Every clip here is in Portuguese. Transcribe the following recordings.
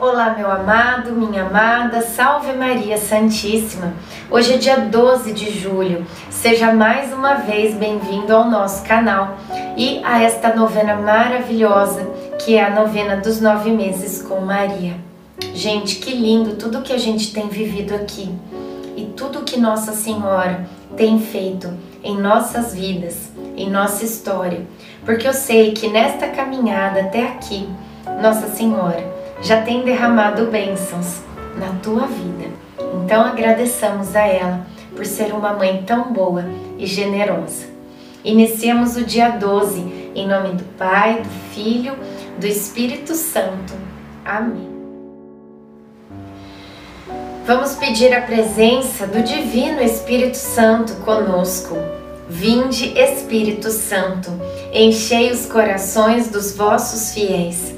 Olá, meu amado, minha amada, salve Maria Santíssima. Hoje é dia 12 de julho. Seja mais uma vez bem-vindo ao nosso canal e a esta novena maravilhosa que é a novena dos nove meses com Maria. Gente, que lindo tudo que a gente tem vivido aqui e tudo que Nossa Senhora tem feito em nossas vidas, em nossa história, porque eu sei que nesta caminhada até aqui, Nossa Senhora já tem derramado bênçãos na tua vida. Então agradeçamos a ela por ser uma mãe tão boa e generosa. Iniciamos o dia 12 em nome do Pai, do Filho, do Espírito Santo. Amém. Vamos pedir a presença do Divino Espírito Santo conosco. Vinde, Espírito Santo, enchei os corações dos vossos fiéis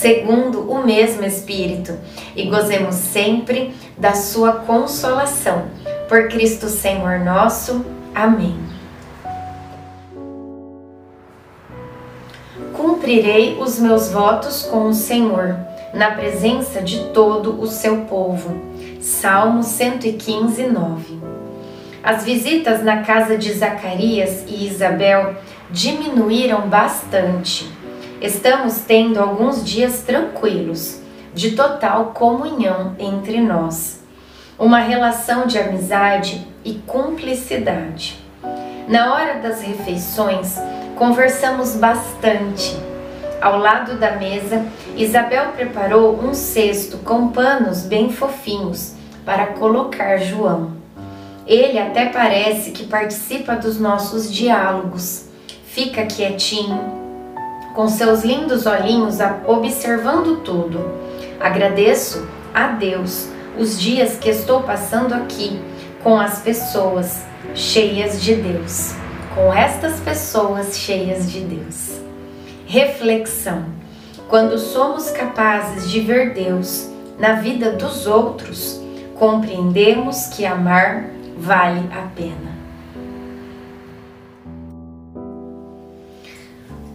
segundo o mesmo Espírito, e gozemos sempre da sua consolação. Por Cristo Senhor nosso. Amém. Cumprirei os meus votos com o Senhor, na presença de todo o seu povo. Salmo 115, 9. As visitas na casa de Zacarias e Isabel diminuíram bastante Estamos tendo alguns dias tranquilos, de total comunhão entre nós, uma relação de amizade e cumplicidade. Na hora das refeições, conversamos bastante. Ao lado da mesa, Isabel preparou um cesto com panos bem fofinhos para colocar João. Ele até parece que participa dos nossos diálogos. Fica quietinho, com seus lindos olhinhos observando tudo. Agradeço a Deus os dias que estou passando aqui com as pessoas cheias de Deus, com estas pessoas cheias de Deus. Reflexão: quando somos capazes de ver Deus na vida dos outros, compreendemos que amar vale a pena.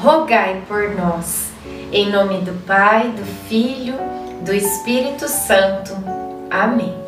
rogai por nós. Em nome do Pai, do Filho, do Espírito Santo. Amém.